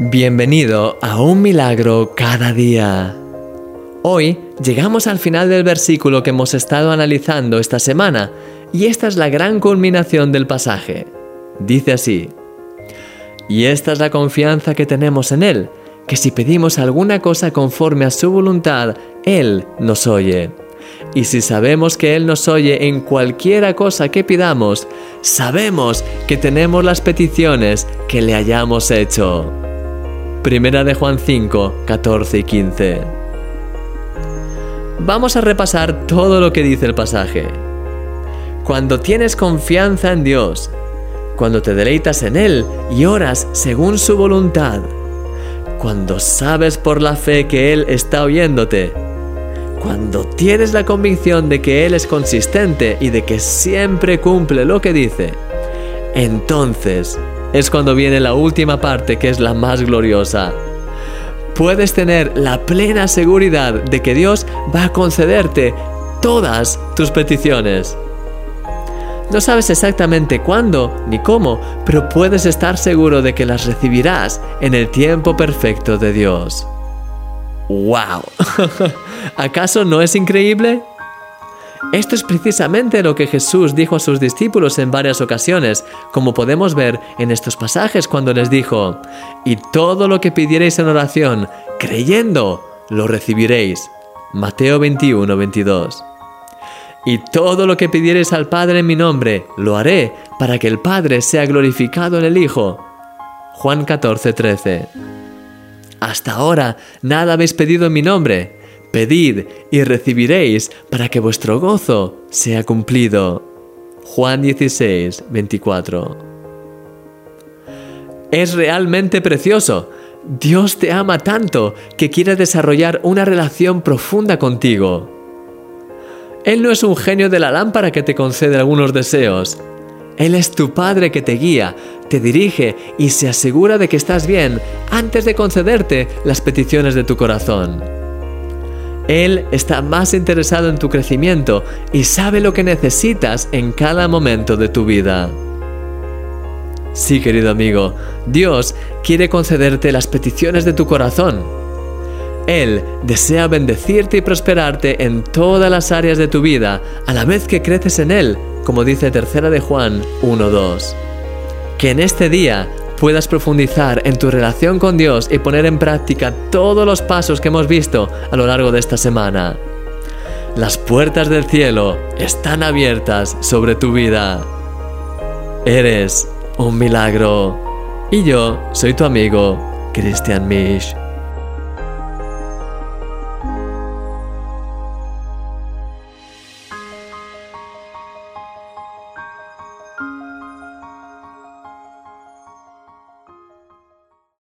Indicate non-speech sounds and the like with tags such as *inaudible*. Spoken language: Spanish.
Bienvenido a un milagro cada día. Hoy llegamos al final del versículo que hemos estado analizando esta semana y esta es la gran culminación del pasaje. Dice así, y esta es la confianza que tenemos en Él, que si pedimos alguna cosa conforme a su voluntad, Él nos oye. Y si sabemos que Él nos oye en cualquiera cosa que pidamos, sabemos que tenemos las peticiones que le hayamos hecho. Primera de Juan 5, 14 y 15. Vamos a repasar todo lo que dice el pasaje. Cuando tienes confianza en Dios, cuando te deleitas en Él y oras según su voluntad, cuando sabes por la fe que Él está oyéndote, cuando tienes la convicción de que Él es consistente y de que siempre cumple lo que dice, entonces es cuando viene la última parte que es la más gloriosa. Puedes tener la plena seguridad de que Dios va a concederte todas tus peticiones. No sabes exactamente cuándo ni cómo, pero puedes estar seguro de que las recibirás en el tiempo perfecto de Dios. ¡Wow! *laughs* ¿Acaso no es increíble? Esto es precisamente lo que Jesús dijo a sus discípulos en varias ocasiones, como podemos ver en estos pasajes cuando les dijo, y todo lo que pidierais en oración, creyendo, lo recibiréis. Mateo 21, 22. Y todo lo que pidierais al Padre en mi nombre, lo haré, para que el Padre sea glorificado en el Hijo. Juan 14, 13. Hasta ahora nada habéis pedido en mi nombre. Pedid y recibiréis para que vuestro gozo sea cumplido. Juan 16, 24. Es realmente precioso. Dios te ama tanto que quiere desarrollar una relación profunda contigo. Él no es un genio de la lámpara que te concede algunos deseos. Él es tu Padre que te guía, te dirige y se asegura de que estás bien antes de concederte las peticiones de tu corazón. Él está más interesado en tu crecimiento y sabe lo que necesitas en cada momento de tu vida. Sí, querido amigo, Dios quiere concederte las peticiones de tu corazón. Él desea bendecirte y prosperarte en todas las áreas de tu vida a la vez que creces en Él, como dice tercera de Juan 1.2. Que en este día puedas profundizar en tu relación con Dios y poner en práctica todos los pasos que hemos visto a lo largo de esta semana. Las puertas del cielo están abiertas sobre tu vida. Eres un milagro. Y yo soy tu amigo, Christian Misch.